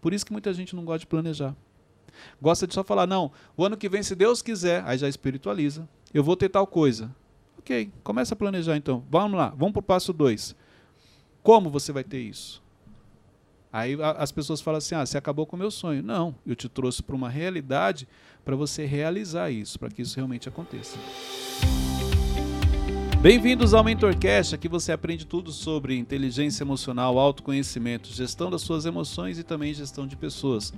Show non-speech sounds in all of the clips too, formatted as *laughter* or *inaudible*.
Por isso que muita gente não gosta de planejar. Gosta de só falar, não, o ano que vem, se Deus quiser, aí já espiritualiza. Eu vou ter tal coisa. Ok, começa a planejar então. Vamos lá, vamos para o passo 2. Como você vai ter isso? Aí a, as pessoas falam assim: ah, você acabou com o meu sonho. Não, eu te trouxe para uma realidade para você realizar isso, para que isso realmente aconteça. Bem-vindos ao MentorCast, aqui você aprende tudo sobre inteligência emocional, autoconhecimento, gestão das suas emoções e também gestão de pessoas.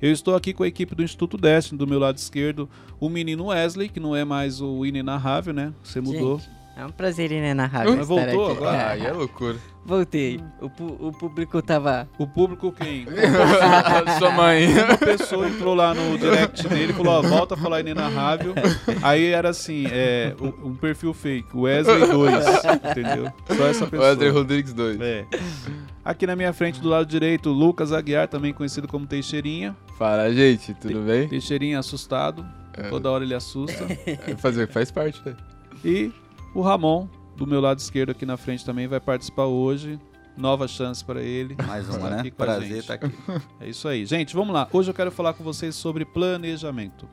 Eu estou aqui com a equipe do Instituto Destiny, do meu lado esquerdo, o menino Wesley, que não é mais o inenarrável, né? Você mudou. Gente, é um prazer inenarrável. Mas voltou aqui. agora? Aí é loucura. Voltei. O, o público tava. O público quem? *laughs* Sua mãe. Uma pessoa entrou lá no direct dele e falou, ó, volta a falar inenarrável. Aí era assim, é, um um perfil fake, Wesley 2, entendeu? Só essa pessoa. Wesley Rodrigues 2. É. Aqui na minha frente, do lado direito, Lucas Aguiar, também conhecido como Teixeirinha. Fala, gente, tudo bem? Teixeirinha assustado, É, toda hora ele assusta. é fazer, faz parte, né? E o Ramon, do meu lado esquerdo aqui na frente também, vai participar hoje. Nova chance para ele. Mais uma, Tá né? Prazer gente. estar aqui. *laughs* É isso aí. Gente, vamos lá. Hoje eu quero falar com vocês sobre planejamento.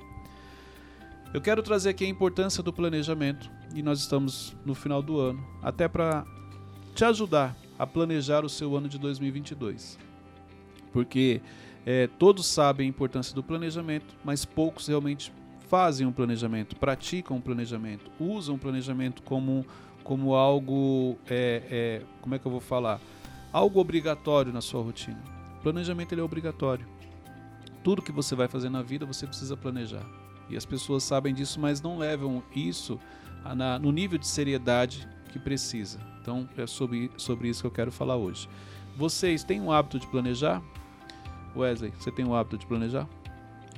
Eu quero trazer aqui a importância do planejamento e nós estamos no final do ano, até para te ajudar a planejar o seu ano de 2022. Porque é, todos sabem a importância do planejamento, mas poucos realmente fazem um planejamento, praticam um planejamento, usam o planejamento como, como algo, é, é, como é que eu vou falar? Algo obrigatório na sua rotina. Planejamento ele é obrigatório. Tudo que você vai fazer na vida você precisa planejar. E as pessoas sabem disso, mas não levam isso na- no nível de seriedade que precisa. Então é sobre, sobre isso que eu quero falar hoje. Vocês têm o hábito de planejar? Wesley, você tem o hábito de planejar?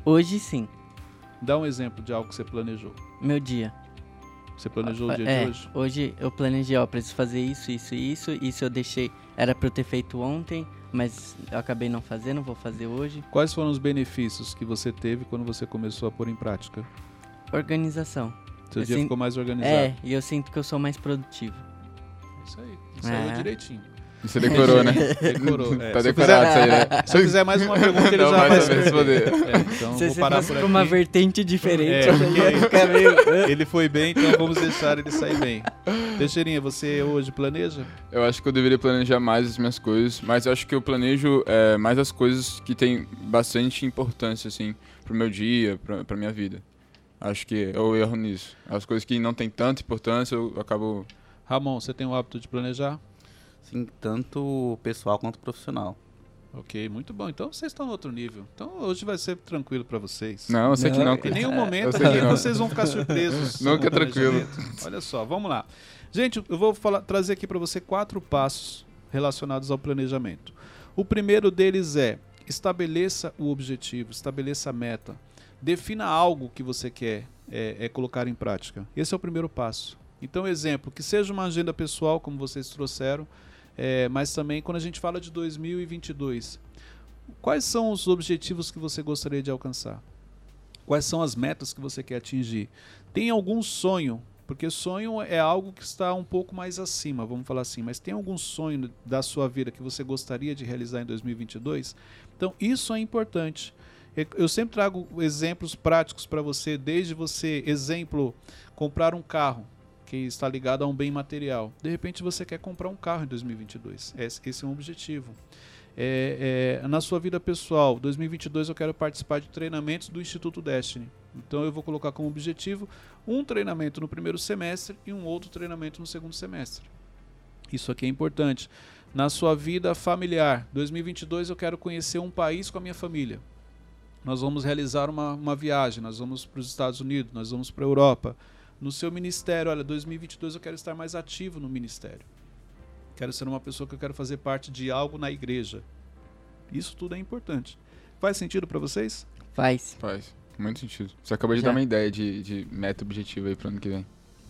Hoje sim. Dá um exemplo de algo que você planejou. Meu dia. Você planejou o dia é, de hoje? hoje eu planejei, ó, preciso fazer isso, isso e isso. Isso eu deixei. Era pra eu ter feito ontem, mas eu acabei não fazendo, vou fazer hoje. Quais foram os benefícios que você teve quando você começou a pôr em prática? Organização. Seu Eu dia sinto- ficou mais organizado. É, e eu sinto que eu sou mais produtivo. Isso aí. Saiu É. direitinho. Você decorou, né? *laughs* Decorou. É, Tá se decorado fizer- isso aí, né? *laughs* Se eu fizer mais uma pergunta, ele Não já vai saber responder. É, então Se vou parar por com uma aqui. vertente diferente, É, meio. *laughs* Ele foi bem, então vamos deixar ele sair bem. Teixeirinha, você hoje planeja? Eu acho que eu deveria planejar mais as minhas coisas, mas eu acho que eu planejo é, mais as coisas que têm bastante importância, assim, pro meu dia, pra, pra minha vida. Acho que eu erro nisso. As coisas que não têm tanta importância, eu acabo... Ramon, você tem o hábito de planejar? Sim, tanto pessoal quanto profissional. Ok, muito bom. Então vocês estão no outro nível. Então hoje vai ser tranquilo pra vocês. Não, eu sei que Não, não. Em nenhum momento aqui não. vocês vão ficar surpresos. *laughs* Nunca é tranquilo. Olha só, vamos lá. Gente, eu vou falar- trazer aqui para você quatro passos relacionados ao planejamento. O primeiro deles é estabeleça o objetivo, estabeleça a meta. Defina algo que você quer é, é colocar em prática. Esse é o primeiro passo. Então, exemplo, que seja uma agenda pessoal, como vocês trouxeram, é, mas também quando a gente fala de 2022, quais são os objetivos que você gostaria de alcançar? Quais são as metas que você quer atingir? Tem algum sonho? Porque sonho é algo que está um pouco mais acima, vamos falar assim, mas tem algum sonho da sua vida que você gostaria de realizar em 2022? Então, isso é importante. Eu- Eu sempre trago exemplos práticos para você, desde você, exemplo, comprar um carro que está ligado a um bem material. De repente você quer comprar um carro em 2022. Esse esse é um objetivo. É, é, na sua vida pessoal, 2022 eu quero participar de treinamentos do Instituto Destiny. Então eu vou colocar como objetivo um treinamento no primeiro semestre e um outro treinamento no segundo semestre. Isso aqui é importante. Na sua vida familiar, 2022 eu quero conhecer um país com a minha família. Nós vamos realizar uma, uma viagem, nós vamos para os Estados Unidos, nós vamos para a Europa. No seu ministério, olha, 2022 eu quero estar mais ativo no ministério. Quero ser uma pessoa que eu quero fazer parte de algo na igreja. Isso tudo é importante. Faz sentido para vocês? Faz. Faz muito sentido. Você acabou de Já. dar uma ideia de, de meta objetivo aí pro ano que vem.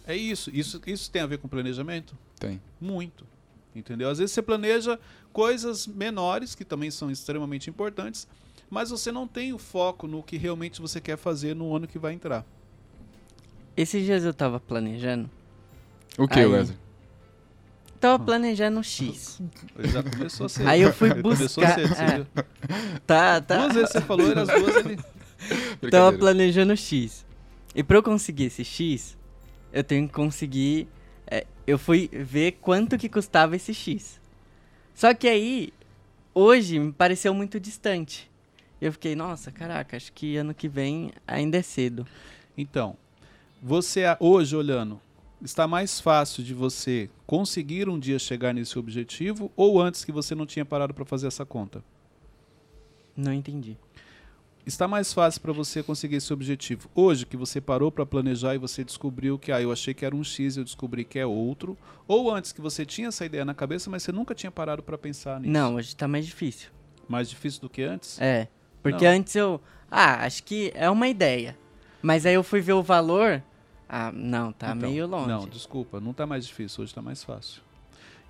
É isso. Isso, isso tem a ver com planejamento? Tem. Muito. Entendeu? Às vezes você planeja coisas menores, que também são extremamente importantes, mas você não tem o foco no que realmente você quer fazer no ano que vai entrar. Esses dias eu tava planejando. O que, Aí. Wesley? tava planejando X. Ele já começou cedo. Aí eu fui *laughs* Ele começou buscar- cedo, você é. viu? Tá, tá. Duas vezes você falou, e as duas ele... *laughs* Tava planejando X. E pra eu conseguir esse X, eu tenho que conseguir. é, eu fui ver quanto que custava esse X. Só que aí, hoje, me pareceu muito distante. Eu fiquei, nossa, caraca, acho que ano que vem ainda é cedo. Então, você hoje olhando, está mais fácil de você conseguir um dia chegar nesse objetivo ou antes que você não tinha parado para fazer essa conta? Não entendi. Está mais fácil para você conseguir esse objetivo hoje que você parou para planejar e você descobriu que ah, eu achei que era um X e eu descobri que é outro, ou antes que você tinha essa ideia na cabeça, mas você nunca tinha parado para pensar nisso? Não, hoje tá mais difícil. Mais difícil do que antes? É. Porque Não. antes eu. Ah, acho que é uma ideia. Mas aí eu fui ver o valor. Ah, não, tá Então, meio longe. Não, desculpa, não está mais difícil, hoje está mais fácil.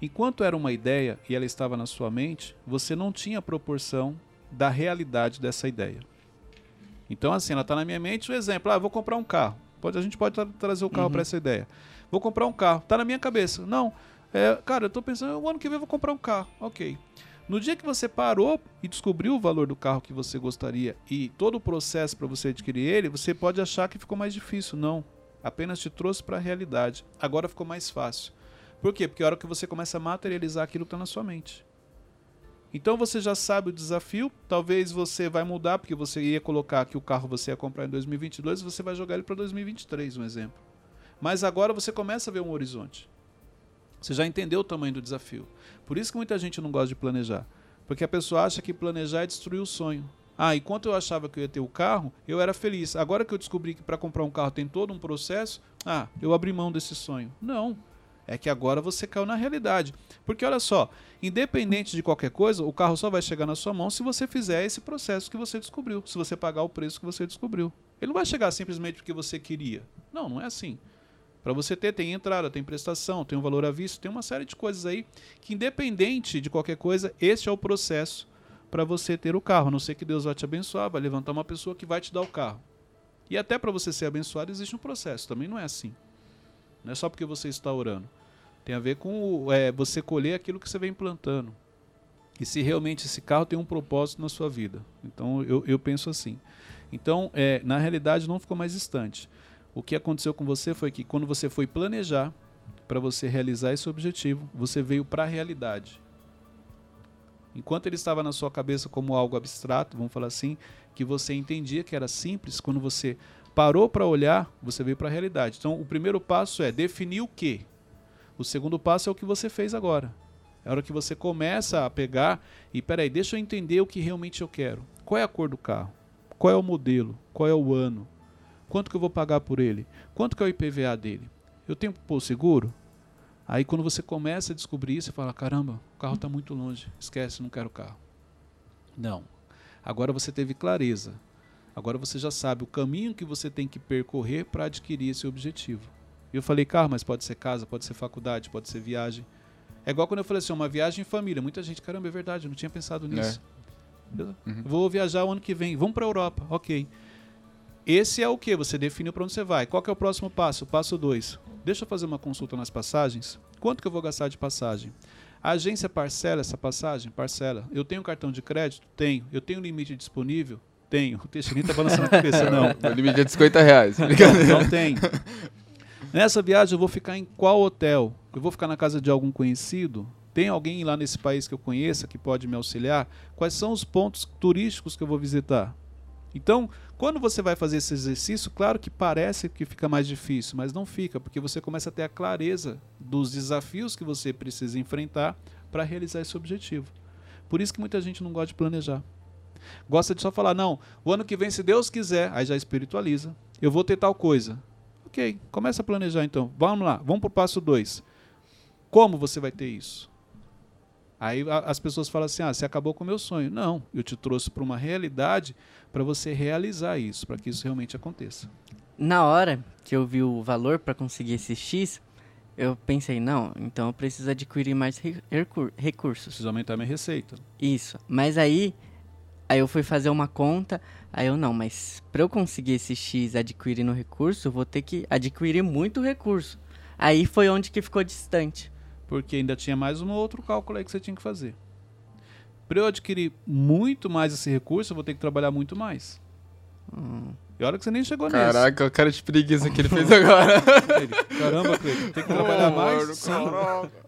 Enquanto era uma ideia e ela estava na sua mente, você não tinha proporção da realidade dessa ideia. Então, assim, ela está na minha mente, um exemplo, ah, vou comprar um carro. Pode, a gente pode tra- trazer o carro Uhum. para essa ideia. Vou comprar um carro, está na minha cabeça. Não, é, cara, eu estou pensando, o ano que vem eu vou comprar um carro. Ok. No dia que você parou e descobriu o valor do carro que você gostaria e todo o processo para você adquirir ele, você pode achar que ficou mais difícil. Não. Apenas te trouxe para a realidade. Agora ficou mais fácil. Por quê? Porque é a hora que você começa a materializar aquilo que está na sua mente. Então você já sabe o desafio, talvez você vai mudar, porque você ia colocar que o carro você ia comprar em 2022, você vai jogar ele para 2023, um exemplo. Mas agora você começa a ver um horizonte. Você já entendeu o tamanho do desafio. Por isso que muita gente não gosta de planejar. Porque a pessoa acha que planejar é destruir o sonho. Ah, enquanto eu achava que eu ia ter o carro, eu era feliz. Agora que eu descobri que para comprar um carro tem todo um processo, ah, eu abri mão desse sonho. Não. É que agora você caiu na realidade. Porque olha só, independente de qualquer coisa, o carro só vai chegar na sua mão se você fizer esse processo que você descobriu, se você pagar o preço que você descobriu. Ele não vai chegar simplesmente porque você queria. Não, não é assim. Para você ter, tem entrada, tem prestação, tem um valor à vista, tem uma série de coisas aí que, independente de qualquer coisa, este é o processo para você ter o carro. A não ser que Deus vai te abençoar, vai levantar uma pessoa que vai te dar o carro. E até para você ser abençoado existe um processo, também não é assim. Não é só porque você está orando. Tem a ver com é, você colher aquilo que você vem plantando. E se realmente esse carro tem um propósito na sua vida. Então eu, eu penso assim. Então, é, na realidade, não ficou mais distante. O que aconteceu com você foi que quando você foi planejar para você realizar esse objetivo, você veio para a realidade. Enquanto ele estava na sua cabeça como algo abstrato, vamos falar assim, que você entendia que era simples, quando você parou para olhar, você veio para a realidade. Então, o primeiro passo é definir o que. O segundo passo é o que você fez agora. É a hora que você começa a pegar e, peraí, deixa eu entender o que realmente eu quero. Qual é a cor do carro? Qual é o modelo? Qual é o ano? Quanto que eu vou pagar por ele? Quanto que é o IPVA dele? Eu tenho que pôr seguro? Aí quando você começa a descobrir isso, você fala, caramba, o carro está muito longe. Esquece, não quero carro. Não. Agora você teve clareza. Agora você já sabe o caminho que você tem que percorrer para adquirir esse objetivo. E eu falei, carro, mas pode ser casa, pode ser faculdade, pode ser viagem. É igual quando eu falei assim, uma viagem em família. Muita gente, caramba, é verdade, eu não tinha pensado nisso. Beleza? Uhum. Vou viajar o ano que vem, vamos para a Europa, ok. Esse é o que? Você definiu para onde você vai. Qual é o próximo passo? Passo 2. Deixa eu fazer uma consulta nas passagens. Quanto que eu vou gastar de passagem? A agência parcela essa passagem? Parcela. Eu tenho cartão de crédito? Tenho. Eu tenho limite disponível? Tenho. O Teixeirinho tá balançando a cabeça, não. *laughs* O limite é de 50 reais. *laughs* Brincadeira. Não tem. Nessa viagem eu vou ficar em qual hotel? Eu vou ficar na casa de algum conhecido? Tem alguém lá nesse país que eu conheça que pode me auxiliar? Quais são os pontos turísticos que eu vou visitar? Então, quando você vai fazer esse exercício, claro que parece que fica mais difícil, mas não fica, porque você começa a ter a clareza dos desafios que você precisa enfrentar para realizar esse objetivo. Por isso que muita gente não gosta de planejar. Gosta de só falar, não, o ano que vem, se Deus quiser, aí já espiritualiza. Eu vou ter tal coisa. Ok, começa a planejar então. Vamos lá, vamos para o passo 2. Como você vai ter isso? Aí a- as pessoas falam assim: ah, você acabou com o meu sonho. Não, eu te trouxe para uma realidade para você realizar isso, para que isso realmente aconteça. Na hora que eu vi o valor para conseguir esse X, eu pensei, não, então eu preciso adquirir mais re- recur- recursos. Preciso aumentar minha receita. Isso. Mas aí, aí eu fui fazer uma conta, aí eu não, mas para eu conseguir esse X adquirindo recurso, eu vou ter que adquirir muito recurso. Aí foi onde que ficou distante. Porque ainda tinha mais um outro cálculo aí que você tinha que fazer. Para eu adquirir muito mais esse recurso, eu vou ter que trabalhar muito mais. Hum. E olha que você nem chegou nesse. Caraca, o cara de preguiça que ele fez agora. Ele, Caramba, Cleiton, tem que trabalhar mais? Sim.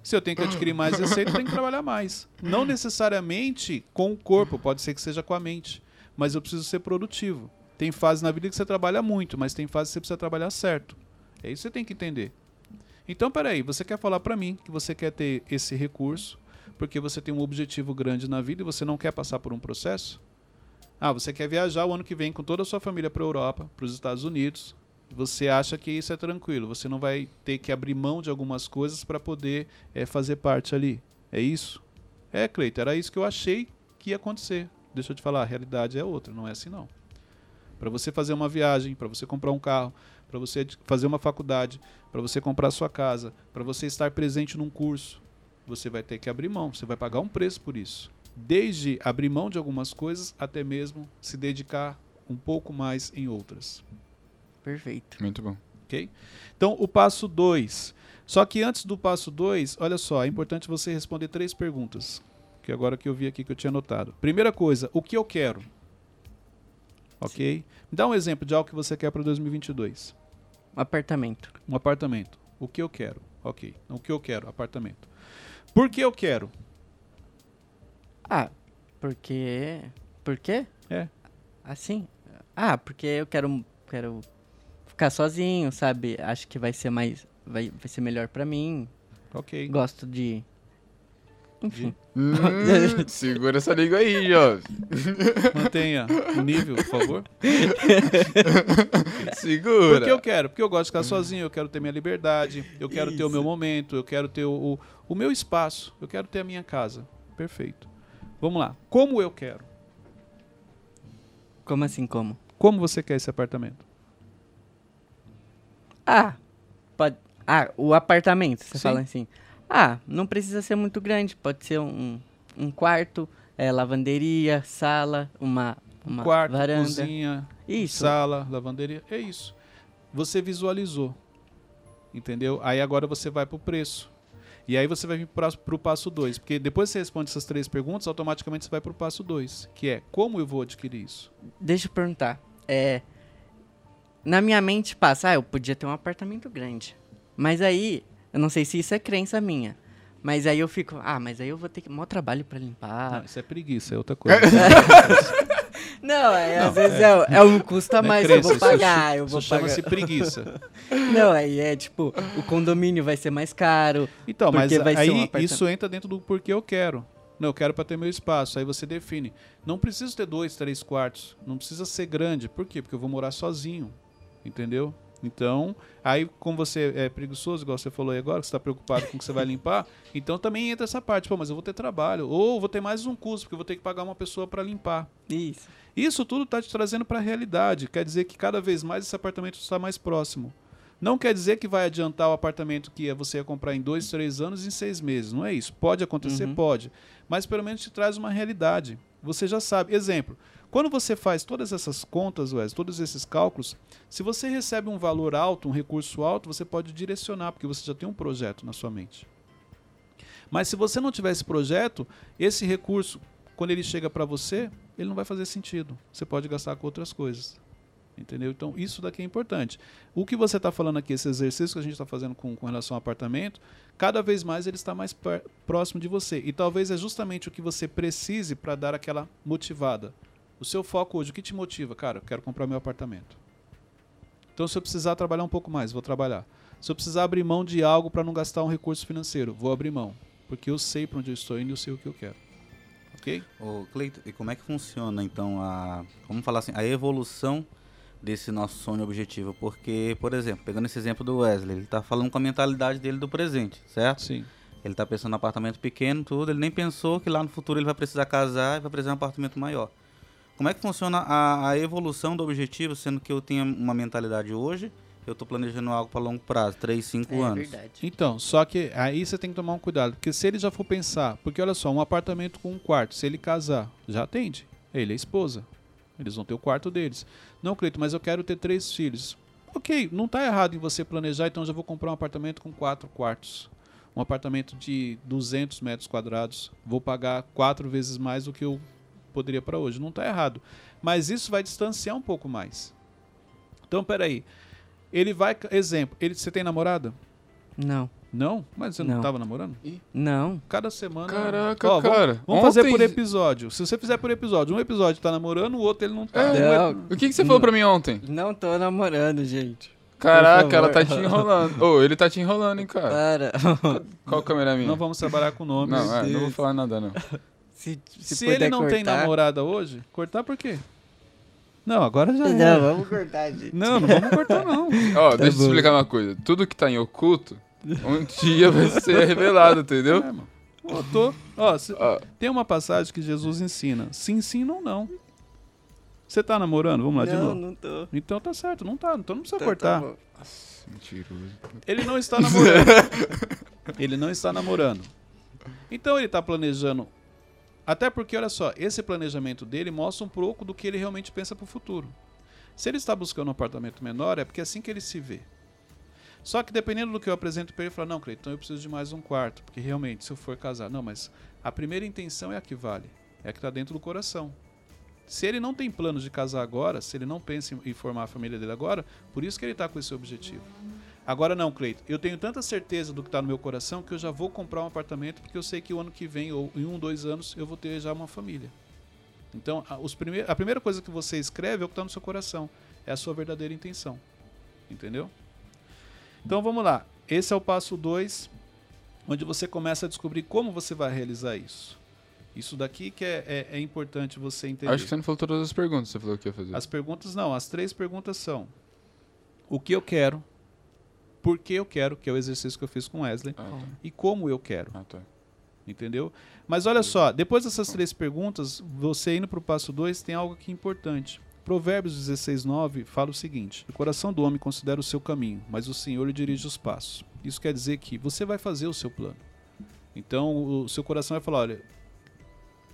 Se eu tenho que adquirir mais receita, eu tenho que trabalhar mais. Não necessariamente com o corpo, pode ser que seja com a mente. Mas eu preciso ser produtivo. Tem fases na vida que você trabalha muito, mas tem fases que você precisa trabalhar certo. É isso que você tem que entender. Então, peraí, você quer falar para mim que você quer ter esse recurso porque você tem um objetivo grande na vida e você não quer passar por um processo? Ah, você quer viajar o ano que vem com toda a sua família para a Europa, para os Estados Unidos. Você acha que isso é tranquilo, você não vai ter que abrir mão de algumas coisas para poder é, fazer parte ali. É isso? É, Cleiton, era isso que eu achei que ia acontecer. Deixa eu te falar, a realidade é outra, não é assim não. Para você fazer uma viagem, para você comprar um carro, para você fazer uma faculdade, para você comprar sua casa, para você estar presente num curso, você vai ter que abrir mão, você vai pagar um preço por isso. Desde abrir mão de algumas coisas até mesmo se dedicar um pouco mais em outras. Perfeito. Muito bom. Ok? Então, o passo 2. Só que antes do passo 2, olha só, é importante você responder três perguntas. Que agora que eu vi aqui que eu tinha anotado. Primeira coisa, o que eu quero? Ok? Me dá um exemplo de algo que você quer para 2022. Um apartamento. Um apartamento. O que eu quero? Ok. O que eu quero? Apartamento. Por que eu quero? Ah, porque. Por quê? É. Assim? Ah, porque eu quero, quero ficar sozinho, sabe? Acho que vai ser mais. Vai, vai ser melhor pra mim. Ok. Gosto de. Enfim. Hum, *laughs* segura essa língua aí, ó. Mantenha o nível, por favor. *laughs* Segura. Porque eu quero, porque eu gosto de ficar sozinho, eu quero ter minha liberdade, eu quero ter o meu Isso. momento, eu quero ter o, o, o meu espaço, eu quero ter a minha casa. Perfeito. Vamos lá. Como eu quero? Como assim, como? Como você quer esse apartamento? Ah, pode. Ah, o apartamento, você Sim. fala assim. Ah, não precisa ser muito grande, pode ser um, um quarto, é, lavanderia, sala, uma, uma Quarto, varanda. cozinha, Isso. sala, lavanderia. É isso. Você visualizou. Entendeu? Aí agora você vai pro preço. E aí você vai vir para o passo 2. Porque depois que você responde essas três perguntas, automaticamente você vai pro passo 2. Que é como eu vou adquirir isso? Deixa eu perguntar. É. Na minha mente passa, ah, eu podia ter um apartamento grande. Mas aí, eu não sei se isso é crença minha. Mas aí eu fico, ah, mas aí eu vou ter que. mó trabalho pra limpar. Não, isso é preguiça, é outra coisa. *laughs* Não, é, Não, às vezes é- é, é um custo a Não é mais, crença, eu vou isso pagar, chu- eu vou isso pagar. chama-se preguiça. *laughs* Não, aí é tipo, o condomínio vai ser mais caro. Então, mas um aí apartamento. isso entra dentro do porquê eu quero. Não, eu quero para ter meu espaço. Aí você define. Não preciso ter dois, três quartos. Não precisa ser grande. Por quê? Porque eu vou morar sozinho. Entendeu? Então, aí como você é preguiçoso, igual você falou aí agora, que você está preocupado com o que você vai limpar, *laughs* então também entra essa parte. Pô, mas eu vou ter trabalho. Ou vou ter mais um custo, porque eu vou ter que pagar uma pessoa para limpar. Isso. Isso tudo está te trazendo para a realidade. Quer dizer que cada vez mais esse apartamento está mais próximo. Não quer dizer que vai adiantar o apartamento que você ia comprar em dois, três anos em seis meses. Não é isso. Pode acontecer? Uhum. Pode. Mas pelo menos te traz uma realidade. Você já sabe. Exemplo. Quando você faz todas essas contas, Wes, todos esses cálculos, se você recebe um valor alto, um recurso alto, você pode direcionar, porque você já tem um projeto na sua mente. Mas se você não tiver esse projeto, esse recurso, quando ele chega para você, ele não vai fazer sentido. Você pode gastar com outras coisas. Entendeu? Então, isso daqui é importante. O que você está falando aqui, esse exercício que a gente está fazendo com, com relação ao apartamento, cada vez mais ele está mais próximo de você. E talvez é justamente o que você precise para dar aquela motivada. O seu foco hoje, o que te motiva? Cara, eu quero comprar meu apartamento. Então, se eu precisar trabalhar um pouco mais, vou trabalhar. Se eu precisar abrir mão de algo para não gastar um recurso financeiro, vou abrir mão. Porque eu sei para onde eu estou indo e eu sei o que eu quero. Ok? Ô, Cleiton, e como é que funciona então a, vamos falar assim, a evolução desse nosso sonho objetivo? Porque, por exemplo, pegando esse exemplo do Wesley, ele tá falando com a mentalidade dele do presente, certo? Sim. Ele tá pensando em apartamento pequeno, tudo, ele nem pensou que lá no futuro ele vai precisar casar e vai precisar de um apartamento maior. Como é que funciona a, a evolução do objetivo, sendo que eu tenho uma mentalidade hoje, eu tô planejando algo para longo prazo, 3, 5 É anos. verdade. Então, só que aí você tem que tomar um cuidado, porque se ele já for pensar, porque olha só, um apartamento com um quarto, se ele casar, já atende. Ele é esposa. Eles vão ter o quarto deles. Não, Cleito, mas eu quero ter três filhos. Ok, não está errado em você planejar, então já vou comprar um apartamento com quatro quartos. um apartamento de 200 metros quadrados, vou pagar quatro vezes mais do que eu poderia para hoje. Não está errado. Mas isso vai distanciar um pouco mais. Então, peraí. Ele vai. Exemplo, ele, você tem namorada? Não. Não? Mas você não Não. estava namorando? Não. Cada semana. Caraca, Ó, vamos- cara. Vamos fazer ontem- por episódio. Se você fizer por episódio, um episódio tá namorando, o outro ele não tá. É. Não. O que, que você falou pra mim ontem? Não tô namorando, gente. Caraca, ela tá te enrolando. Ô, ele tá te enrolando, hein, cara. Para. *laughs* Qual câmera é minha? Não vamos trabalhar com nomes. Não, é, não vou falar nada, não. se se, Se, puder ele não tem cortar- namorada hoje, cortar por quê? Não, agora já Não, é. vamos cortar, gente. Não, não vamos cortar não. Ó, Tá deixa eu bom. explicar uma coisa. Tudo que tá em oculto, *laughs* um dia vai ser revelado, entendeu? É, mano. Tô- ó, se- Ó, tem uma passagem que Jesus ensina. Sim, sim, não, não. Você tá namorando? Vamos lá de Não, novo. não tô. Então tá certo, não tá. Então não precisa Tá- cortar. tá bom. mentiroso. Ele não está namorando. *laughs* ele não está namorando. Então ele está planejando. Até porque, olha só, esse planejamento dele mostra um pouco do que ele realmente pensa para o futuro. Se ele está buscando um apartamento menor, é porque é assim que ele se vê. Só que dependendo do que eu apresento para ele, ele fala: Não, Cleiton, eu preciso de mais um quarto. Porque realmente, se eu for casar. Não, mas a primeira intenção é a que vale. É a que está dentro do coração. Se ele não tem planos de casar agora, se ele não pensa em- formar a família dele agora, por isso que ele está com esse objetivo. Agora não, Cleito. Eu tenho tanta certeza do que está no meu coração que eu já vou comprar um apartamento porque eu sei que o ano que vem ou em um, dois anos eu vou ter já uma família. Então, a, os prime a primeira coisa que você escreve é o que está no seu coração. É a sua verdadeira intenção. Entendeu? Então vamos lá. Esse é o passo 2, onde você começa a descobrir como você vai realizar isso. Isso daqui que é, é- é importante você entender. Acho que você não falou todas as perguntas, você falou que ia fazer. As perguntas não, as três perguntas são: o que eu quero, por que eu quero, que é o exercício que eu fiz com Wesley, Ah, tá. e como eu quero, Ah, tá. entendeu? Mas olha só, depois dessas três perguntas, você indo para o passo 2, tem algo aqui importante. Provérbios 16, 9 fala o seguinte: O coração do homem considera o seu caminho, mas o Senhor lhe dirige os passos. Isso quer dizer que você vai fazer o seu plano. Então, o seu coração vai falar: olha,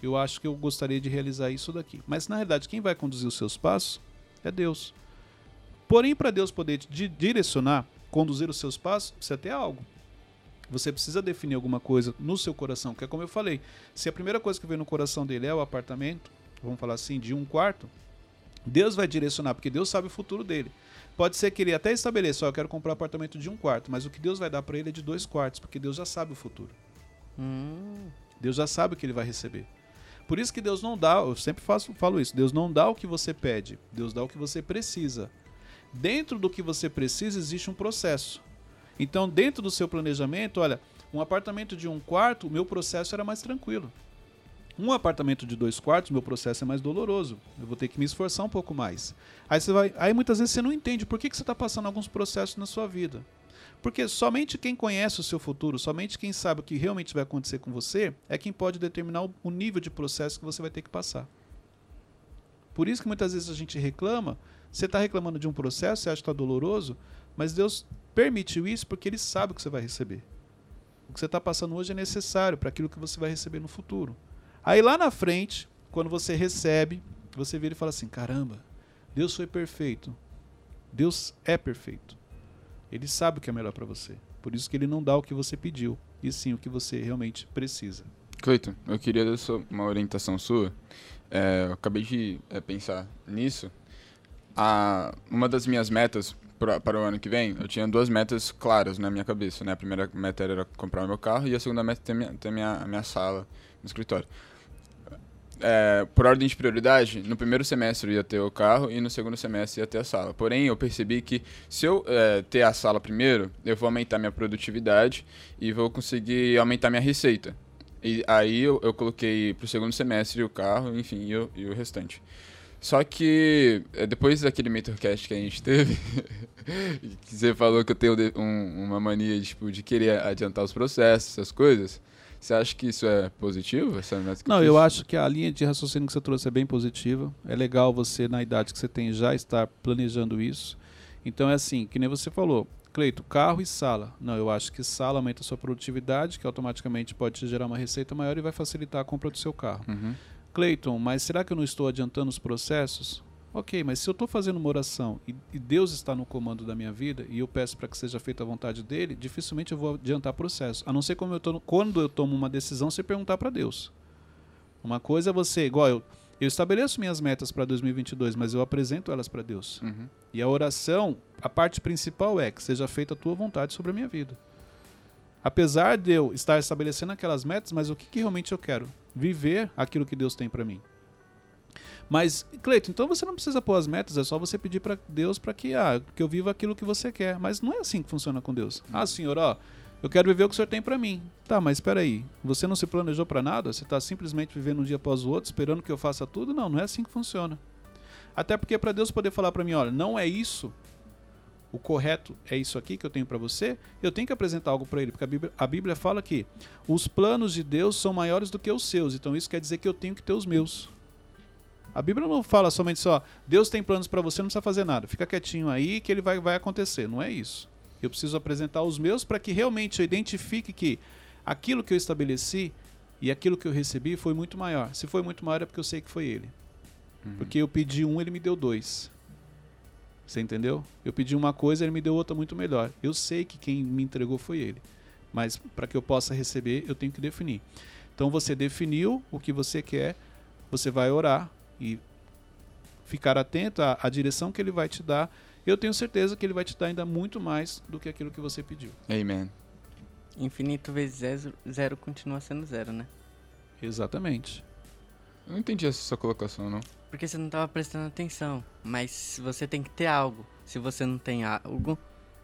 eu acho que eu gostaria de realizar isso daqui. Mas na realidade, quem vai conduzir os seus passos é Deus. Porém, para Deus poder te di- direcionar, conduzir os seus passos, precisa ter algo. Você precisa definir alguma coisa no seu coração, que é como eu falei. Se a primeira coisa que vem no coração dele é o apartamento, vamos falar assim, de um quarto, Deus vai direcionar, porque Deus sabe o futuro dele. Pode ser que ele até estabeleça, ó, eu quero comprar um apartamento de um quarto, mas o que Deus vai dar para ele é de dois quartos, porque Deus já sabe o futuro. Hum, Deus já sabe o que ele vai receber. Por isso que Deus não dá, eu sempre faço, falo isso, Deus não dá o que você pede, Deus dá o que você precisa. Dentro do que você precisa existe um processo. Então, dentro do seu planejamento, olha, um apartamento de um quarto, o meu processo era mais tranquilo. Um apartamento de dois quartos, meu processo é mais doloroso. Eu vou ter que me esforçar um pouco mais. Aí você vai, aí muitas vezes você não entende por que, que você está passando alguns processos na sua vida. Porque somente quem conhece o seu futuro, somente quem sabe o que realmente vai acontecer com você, é quem pode determinar o, nível de processo que você vai ter que passar. Por isso que muitas vezes a gente reclama, você está reclamando de um processo, você acha que está doloroso, mas Deus permitiu isso porque Ele sabe o que você vai receber. O que você está passando hoje é necessário para aquilo que você vai receber no futuro. Aí lá na frente, quando você recebe, você vira e fala assim: caramba, Deus foi perfeito. Deus é perfeito. Ele sabe o que é melhor para você. Por isso que ele não dá o que você pediu, e sim o que você realmente precisa. Cleiton, eu queria dar uma orientação sua. É, eu acabei de é, pensar nisso. A, uma das minhas metas pra, para o ano que vem, eu tinha duas metas claras na minha cabeça. Né? A primeira meta era comprar meu carro e a segunda meta ter minha, ter minha, minha sala no escritório. É, por ordem de prioridade, no primeiro semestre eu ia ter o carro e no segundo semestre ia ter a sala. Porém, eu percebi que se eu é, ter a sala primeiro, eu vou aumentar minha produtividade e vou conseguir aumentar minha receita. E aí eu, eu coloquei pro segundo semestre o carro, enfim, e o, e o restante. Só que é, depois daquele Mentorcast que a gente teve, *laughs* que você falou que eu tenho um- uma mania tipo, de querer adiantar os processos, essas coisas. Você acha que isso é positivo? Essa Não, eu acho que a linha de raciocínio que você trouxe é bem positiva. É legal você, na idade que você tem, já estar planejando isso. Então é assim, que nem você falou, Cleito, carro e sala. Não, eu acho que sala aumenta a sua produtividade, que automaticamente pode te gerar uma receita maior e vai facilitar a compra do seu carro. Uhum. Cleiton, mas será que eu não estou adiantando os processos? Ok, mas se eu estou fazendo uma oração e, e Deus está no comando da minha vida e eu peço para que seja feita a vontade dele, dificilmente eu vou adiantar processo. A não ser como eu tô, quando eu tomo uma decisão, você perguntar para Deus. Uma coisa é você, igual eu, eu estabeleço minhas metas para 2022, mas eu apresento elas para Deus. Uhum. E a oração, a parte principal é que seja feita a tua vontade sobre a minha vida. Apesar de eu estar estabelecendo aquelas metas, mas o que, que realmente eu quero? Viver aquilo que Deus tem para mim. Mas, Cleito, então você não precisa pôr as metas, é só você pedir para Deus para que, ah, que eu viva aquilo que você quer. Mas não é assim que funciona com Deus. Ah, Senhor, ó, eu quero viver o que o Senhor tem para mim. Tá, mas espera aí. Você não se planejou para nada? Você está simplesmente vivendo um dia após o outro, esperando que eu faça tudo? Não, não é assim que funciona. Até porque para Deus poder falar para mim, olha, não é isso. O correto é isso aqui que eu tenho para você. Eu tenho que apresentar algo para ele, porque a Bíblia, a Bíblia fala que os planos de Deus são maiores do que os seus. Então isso quer dizer que eu tenho que ter os meus. A Bíblia não fala somente só, Deus tem planos para você, não precisa fazer nada. Fica quietinho aí que ele vai, vai acontecer. Não é isso. Eu preciso apresentar os meus para que realmente eu identifique que aquilo que eu estabeleci e aquilo que eu recebi foi muito maior. Se foi muito maior é porque eu sei que foi ele. Porque eu pedi um, ele me deu dois. Você entendeu? Eu pedi uma coisa, ele me deu outra muito melhor. Eu sei que quem me entregou foi ele. Mas para que eu possa receber, eu tenho que definir. Então você definiu o que você quer, você vai orar e ficar atento à, à direção que ele vai te dar. Eu tenho certeza que ele vai te dar ainda muito mais do que aquilo que você pediu. Amen. Infinito vezes zero, zero continua sendo zero, né? Exatamente. Eu não entendi essa sua colocação, não. Porque você não tava prestando atenção. Mas você tem que ter algo. Se você não tem algo,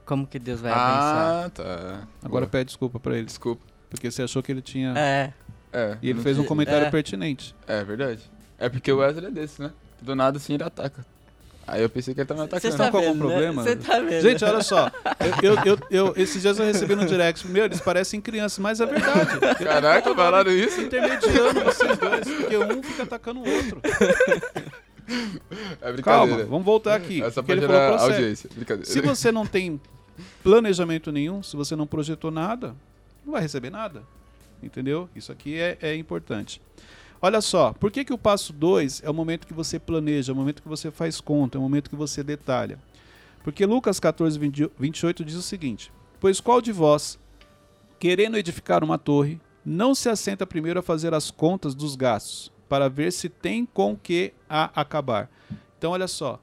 como que Deus vai abençoar? ah, tá. Agora Boa. pede desculpa para ele, Desculpa. porque você achou que ele tinha. É, É. E ele fez um comentário É. pertinente. É verdade. É porque o Wesley é desse, né? Do nada assim ele ataca. Aí eu pensei que ele tava me você atacando. tá com algum vendo, né? problema? Você tá vendo. Gente, olha só. Eu, eu, eu, eu- esses dias eu recebi no direct. Meu, eles parecem crianças, mas é verdade. Caraca, falaram isso? Intermediando vocês dois, porque um fica atacando o outro. É brincadeira. Calma, vamos voltar aqui. É ele falou gerar pra você. audiência. Brincadeira. Se você não tem planejamento nenhum, se você não projetou nada, não vai receber nada. Entendeu? Isso aqui é, é importante. Olha só, por que, que o passo 2 é o momento que você planeja, é o momento que você faz conta, é o momento que você detalha? Porque Lucas 14, 20 28 diz o seguinte: Pois qual de vós, querendo edificar uma torre, não se assenta primeiro a fazer as contas dos gastos, para ver se tem com que a acabar? Então, olha só,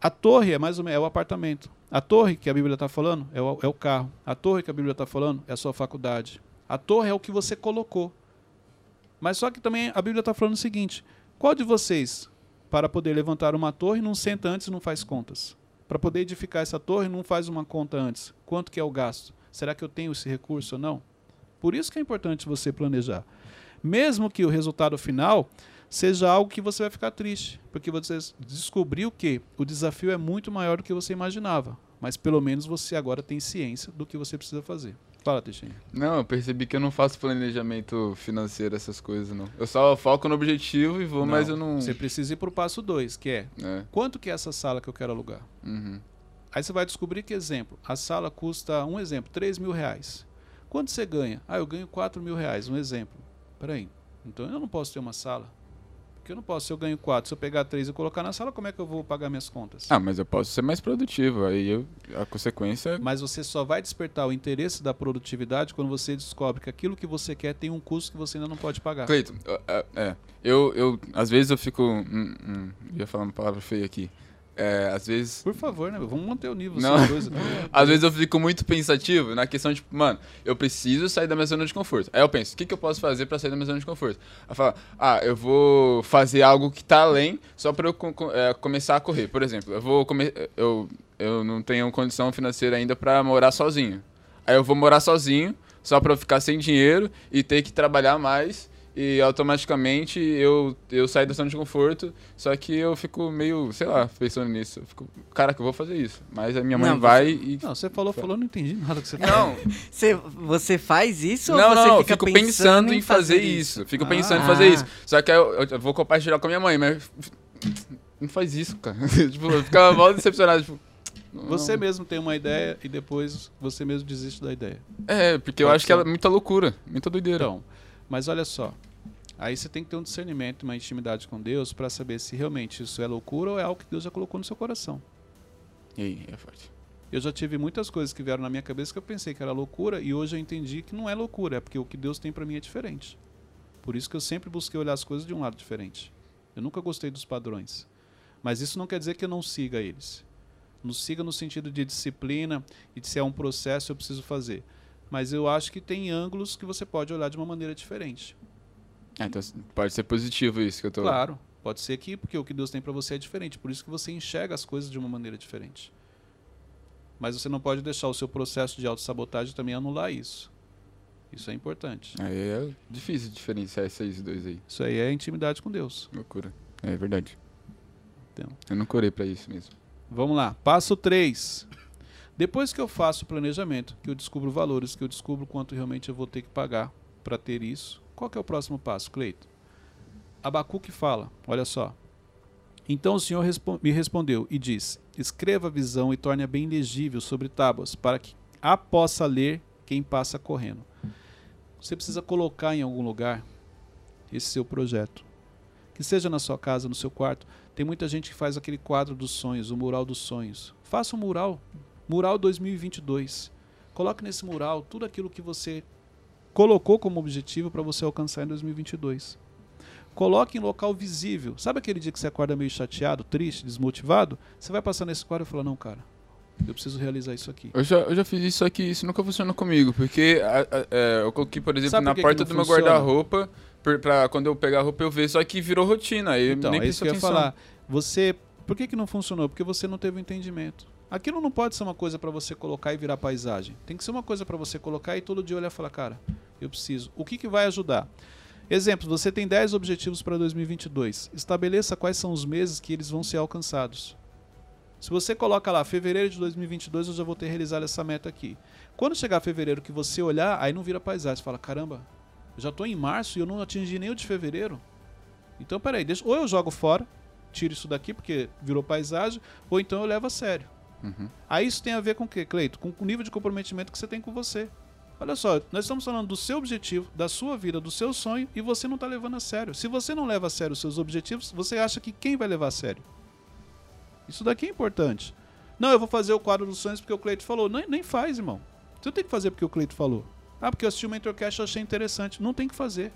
a torre é mais ou menos é o apartamento. A torre que a Bíblia está falando é o, é o carro. A torre que a Bíblia está falando é a sua faculdade. A torre é o que você colocou. Mas só que também a Bíblia está falando o seguinte: qual de vocês, para poder levantar uma torre, não senta antes e não faz contas? Para poder edificar essa torre, não faz uma conta antes. Quanto que é o gasto? Será que eu tenho esse recurso ou não? Por isso que é importante você planejar. Mesmo que o resultado final seja algo que você vai ficar triste, porque você descobriu que o desafio é muito maior do que você imaginava, mas pelo menos você agora tem ciência do que você precisa fazer. Fala, Teixeira. Não, eu percebi que eu não faço planejamento financeiro, essas coisas, não. Eu só foco no objetivo e vou, mas eu não. Você precisa ir para o passo 2, que é É. quanto que é essa sala que eu quero alugar? Uhum. Aí você vai descobrir que, exemplo, a sala custa, um exemplo, 3 mil reais. Quanto você ganha? Ah, eu ganho 4 mil reais, um exemplo. Peraí, então eu não posso ter uma sala. Porque eu não posso, se eu ganho 4, se eu pegar 3 e colocar na sala, como é que eu vou pagar minhas contas? Ah, mas eu posso ser mais produtivo. Aí eu, a consequência é. Mas você só vai despertar o interesse da produtividade quando você descobre que aquilo que você quer tem um custo que você ainda não pode pagar. Cleiton, é, é, eu, eu. Às vezes eu fico. Hum, hum, ia falar uma palavra feia aqui. É, às vezes. Por favor, né? Vamos manter o nível. Não. coisas, né? *laughs* Às vezes eu fico muito pensativo na questão de, tipo, mano, eu preciso sair da minha zona de conforto. Aí eu penso, o que, que eu posso fazer pra sair da minha zona de conforto? Aí eu falo, ah, eu vou fazer algo que tá além só pra eu é, começar a correr. Por exemplo, eu vou comer. Eu, eu não tenho condição financeira ainda pra morar sozinho. Aí eu vou morar sozinho, só pra eu ficar sem dinheiro e ter que trabalhar mais. E automaticamente eu, eu saio da zona de conforto, só que eu fico meio, sei lá, pensando nisso. Eu fico, cara, que eu vou fazer isso. Mas a minha mãe Não, vai e Não, você falou, falou, não entendi nada que você falou. não, *laughs* Você, você faz isso não, ou você não, eu fica fico pensando, em fazer isso? isso. Fico Ah. pensando em fazer isso. Só que eu, eu vou compartilhar com a minha mãe, mas. *sniffs* Não faz isso, cara. *laughs* tipo, eu ficava mal decepcionado. Tipo, não. Você mesmo tem uma ideia e depois você mesmo desiste da ideia. É, porque eu Pode acho que ela é muita loucura, muita doideira. Então, mas olha só. Aí você tem que ter um discernimento, uma intimidade com Deus para saber se realmente isso é loucura ou é algo que Deus já colocou no seu coração. E aí, é forte. Eu já tive muitas coisas que vieram na minha cabeça que eu pensei que era loucura e hoje eu entendi que não é loucura, é porque o que Deus tem para mim é diferente. Por isso que eu sempre busquei olhar as coisas de um lado diferente. Eu nunca gostei dos padrões. Mas isso não quer dizer que eu não siga eles. Não siga no sentido de disciplina e de se é um processo eu preciso fazer. Mas eu acho que tem ângulos que você pode olhar de uma maneira diferente. Ah, então pode ser positivo isso que eu tô. Claro, pode ser que porque o que Deus tem para você é diferente, por isso que você enxerga as coisas de uma maneira diferente. Mas você não pode deixar o seu processo de autossabotagem também anular isso. Isso é importante. Aí é difícil diferenciar esses dois aí. Isso aí é intimidade com Deus. Loucura. É verdade. Então. Eu não corei pra isso mesmo. Vamos lá. Passo 3. Depois que eu faço o planejamento, que eu descubro valores, que eu descubro quanto realmente eu vou ter que pagar para ter isso, qual que é o próximo passo, Cleito? Abacuque fala, olha só. Então o Senhor respo me respondeu e disse: Escreva a visão e torne-a bem legível sobre tábuas, para que a possa ler quem passa correndo. Você precisa colocar em algum lugar esse seu projeto. Que seja na sua casa, no seu quarto. Tem muita gente que faz aquele quadro dos sonhos, o mural dos sonhos. Faça um mural. Mural 2022. Coloque nesse mural tudo aquilo que você colocou como objetivo para você alcançar em 2022. Coloque em local visível. Sabe aquele dia que você acorda meio chateado, triste, desmotivado? Você vai passar nesse quadro e falar: Não, cara, eu preciso realizar isso aqui. Eu já, eu já fiz isso aqui, isso nunca funcionou comigo, porque a- a- é, eu coloquei, por exemplo, Sabe na que porta do meu funciona? guarda-roupa, per- pra quando eu pegar a roupa eu ver, só que virou rotina, aí Então, nem é isso que eu ia falar. Você, por que, que não funcionou? Porque você não teve o entendimento. Aquilo não pode ser uma coisa para você colocar e virar paisagem. Tem que ser uma coisa para você colocar e todo dia olhar e falar, cara, eu preciso. O que, que vai ajudar? Exemplo, você tem 10 objetivos para 2022. Estabeleça quais são os meses que eles vão ser alcançados. Se você coloca lá, fevereiro de 2022, eu já vou ter realizado essa meta aqui. Quando chegar fevereiro que você olhar, aí não vira paisagem. Você fala, caramba, eu já estou em março e eu não atingi nem o de fevereiro. Então, peraí, deixa, ou eu jogo fora, tiro isso daqui porque virou paisagem, ou então eu levo a sério. Uhum. Aí isso tem a ver com o quê, Cleito? Com o nível de comprometimento que você tem com você. Olha só, nós estamos falando do seu objetivo, da sua vida, do seu sonho, e você não está levando a sério. Se você não leva a sério os seus objetivos, você acha que quem vai levar a sério? Isso daqui é importante. Não, eu vou fazer o quadro dos sonhos porque o Cleito falou. Nem, nem faz, irmão. Você tem que fazer porque o Cleito falou. Ah, porque eu assisti o Mentorcast e achei interessante. Não tem que fazer.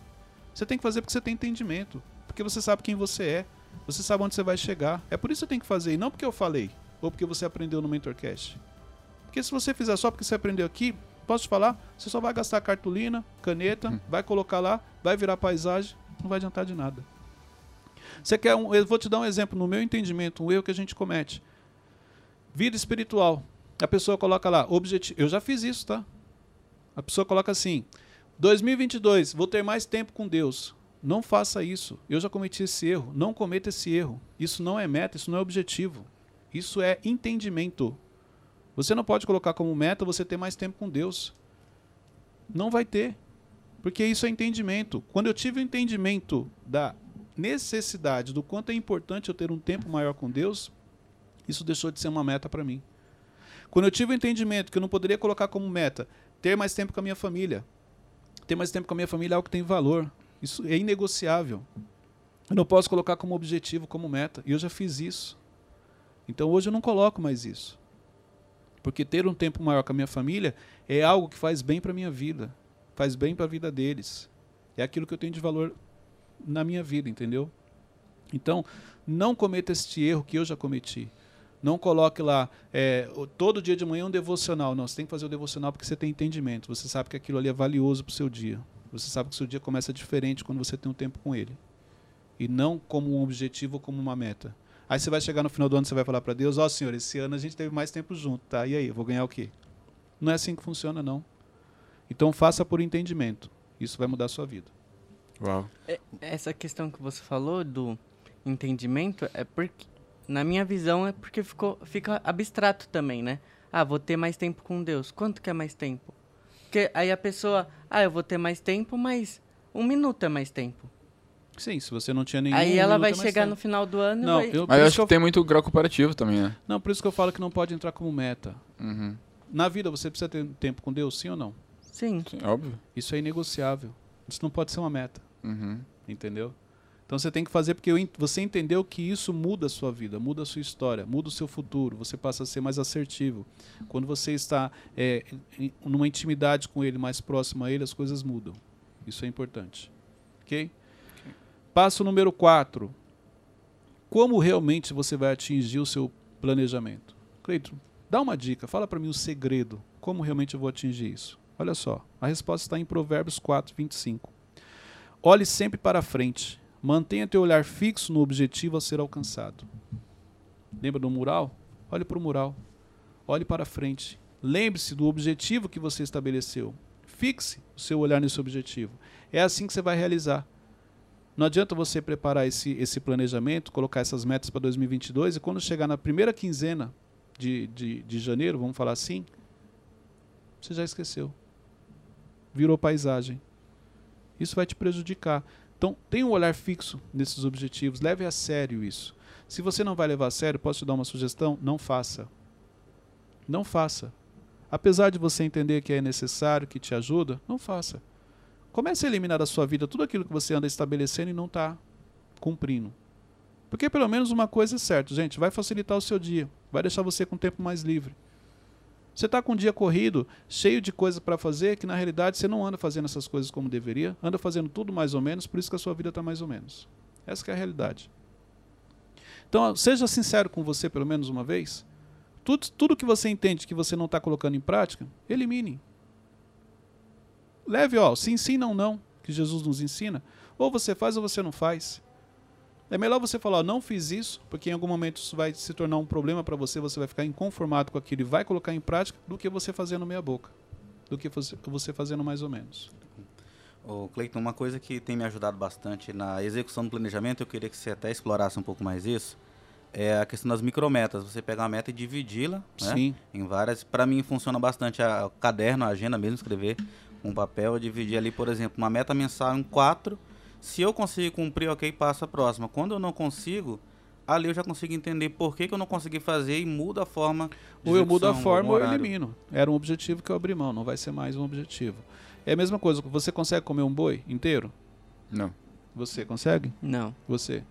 Você tem que fazer porque você tem entendimento. Porque você sabe quem você é. Você sabe onde você vai chegar. É por isso que você tem que fazer. E não porque eu falei. Ou porque você aprendeu no Mentorcast. Porque se você fizer só porque você aprendeu aqui, posso te falar? Você só vai gastar cartolina, caneta, Hum. vai colocar lá, vai virar paisagem, não vai adiantar de nada. Você quer um, eu vou te dar um exemplo, no meu entendimento, um erro que a gente comete. Vida espiritual. A pessoa coloca lá, objetivo. Eu já fiz isso, tá? A pessoa coloca assim: 2022, vou ter mais tempo com Deus. Não faça isso. Eu já cometi esse erro. Não cometa esse erro. Isso não é meta, isso não é objetivo. Isso é entendimento. Você não pode colocar como meta você ter mais tempo com Deus. Não vai ter. Porque isso é entendimento. Quando eu tive o entendimento da necessidade, do quanto é importante eu ter um tempo maior com Deus, isso deixou de ser uma meta para mim. Quando eu tive o entendimento que eu não poderia colocar como meta ter mais tempo com a minha família, ter mais tempo com a minha família é algo que tem valor. Isso é inegociável. Eu não posso colocar como objetivo, como meta. E eu já fiz isso. Então hoje eu não coloco mais isso. Porque ter um tempo maior com a minha família é algo que faz bem para minha vida, faz bem para a vida deles. É aquilo que eu tenho de valor na minha vida, entendeu? Então, não cometa este erro que eu já cometi. Não coloque lá é, todo dia de manhã um devocional. Não, você tem que fazer o devocional porque você tem entendimento. Você sabe que aquilo ali é valioso para o seu dia. Você sabe que o seu dia começa diferente quando você tem um tempo com ele. E não como um objetivo ou como uma meta. Aí você vai chegar no final do ano e você vai falar para Deus: Ó Senhor, esse ano a gente teve mais tempo junto, tá? E aí, eu vou ganhar o quê? Não é assim que funciona, não. Então faça por entendimento. Isso vai mudar a sua vida. Uau. É, Essa questão que você falou do entendimento é porque, na minha visão, é porque ficou, fica abstrato também, né? Ah, vou ter mais tempo com Deus. Quanto que é mais tempo? Porque aí a pessoa, ah, eu vou ter mais tempo, mas um minuto é mais tempo. Sim, se você não tinha nenhum. aí ela vai chegar tempo. no final do ano Não, e vai... eu, Mas eu acho que eu- tem muito grau comparativo também, né? não, por isso que eu falo que não pode entrar como meta. Uhum. Na vida você precisa ter tempo com Deus, sim ou não? Sim. Sim, óbvio. Isso é inegociável. Isso não pode ser uma meta. Uhum. Entendeu? Então você tem que fazer porque você entendeu que isso muda a sua vida, muda a sua história, muda o seu futuro. Você passa a ser mais assertivo. Quando você está é, em- numa intimidade com ele, mais próximo a ele, as coisas mudam. Isso é importante. Ok? Passo número 4. Como realmente você vai atingir o seu planejamento? Cleiton, dá uma dica, fala para mim o segredo. Como realmente eu vou atingir isso? Olha só, a resposta está em Provérbios 4, 25. Olhe sempre para frente. Mantenha teu olhar fixo no objetivo a ser alcançado. Lembra do mural? Olhe para o mural. Olhe para frente. Lembre-se do objetivo que você estabeleceu. Fixe o seu olhar nesse objetivo. É assim que você vai realizar. Não adianta você preparar esse, esse planejamento, colocar essas metas para 2022 e quando chegar na primeira quinzena de, de, de janeiro, vamos falar assim, você já esqueceu. Virou paisagem. Isso vai te prejudicar. Então, tenha um olhar fixo nesses objetivos, leve a sério isso. Se você não vai levar a sério, posso te dar uma sugestão? Não faça. Não faça. Apesar de você entender que é necessário, que te ajuda, não faça. Comece a eliminar da sua vida tudo aquilo que você anda estabelecendo e não está cumprindo. Porque pelo menos uma coisa é certa, gente, vai facilitar o seu dia, vai deixar você com tempo mais livre. Você está com um dia corrido, cheio de coisas para fazer, que na realidade você não anda fazendo essas coisas como deveria, anda fazendo tudo mais ou menos, por isso que a sua vida está mais ou menos. Essa é a realidade. Então, seja sincero com você pelo menos uma vez. Tudo, tudo que você entende que você não está colocando em prática, elimine. Leve, ó, sim, sim, não, não, que Jesus nos ensina. Ou você faz ou você não faz. É melhor você falar, ó, não fiz isso, porque em algum momento isso vai se tornar um problema para você, você vai ficar inconformado com aquilo e vai colocar em prática, do que você fazendo meia boca. Do que você, fazendo mais ou menos. Ô, Cleiton, uma coisa que tem me ajudado bastante na execução do planejamento, eu queria que você até explorasse um pouco mais isso, é a questão das micrometas. Você pegar uma meta e dividi-la, né? Em várias. Para mim funciona bastante a, o caderno, a agenda mesmo, escrever com papel, eu dividir ali, por exemplo, uma meta mensal em quatro. Se eu conseguir cumprir, ok, passo a próxima. Quando eu não consigo, ali eu já consigo entender por que, que eu não consegui fazer e muda a forma. de Ou eu mudo a forma ou eu elimino. Era um objetivo que eu abri mão, não vai ser mais um objetivo. É a mesma coisa, você consegue comer um boi inteiro? Não. Você consegue? Não. Você?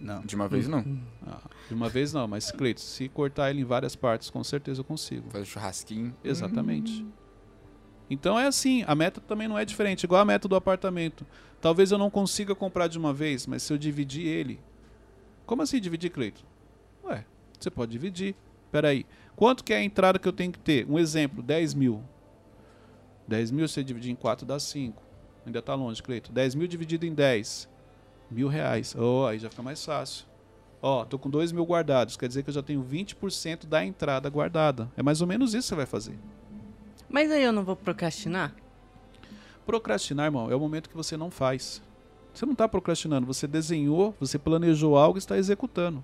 Não. De uma vez não. Ah, de uma vez não, mas Cleiton, se cortar ele em várias partes, com certeza eu consigo. Fazer churrasquinho. Exatamente. Então é assim, a meta também não é diferente, igual a meta do apartamento. Talvez eu não consiga comprar de uma vez, mas se eu dividir ele. Como assim dividir, Cleiton? Ué, você pode dividir. Peraí. Quanto que é a entrada que eu tenho que ter? Um exemplo, 10 mil. 10 mil você dividir em 4 dá 5. Ainda tá longe, Cleiton. 10 mil dividido em 10. Mil reais. Oh, aí já fica mais fácil. Ó, tô com 2 mil guardados. Quer dizer que eu já tenho 20% da entrada guardada. É mais ou menos isso que você vai fazer. Mas aí eu não vou procrastinar? Procrastinar, irmão, é o momento que você não faz. Você não está procrastinando, você desenhou, você planejou algo e está executando.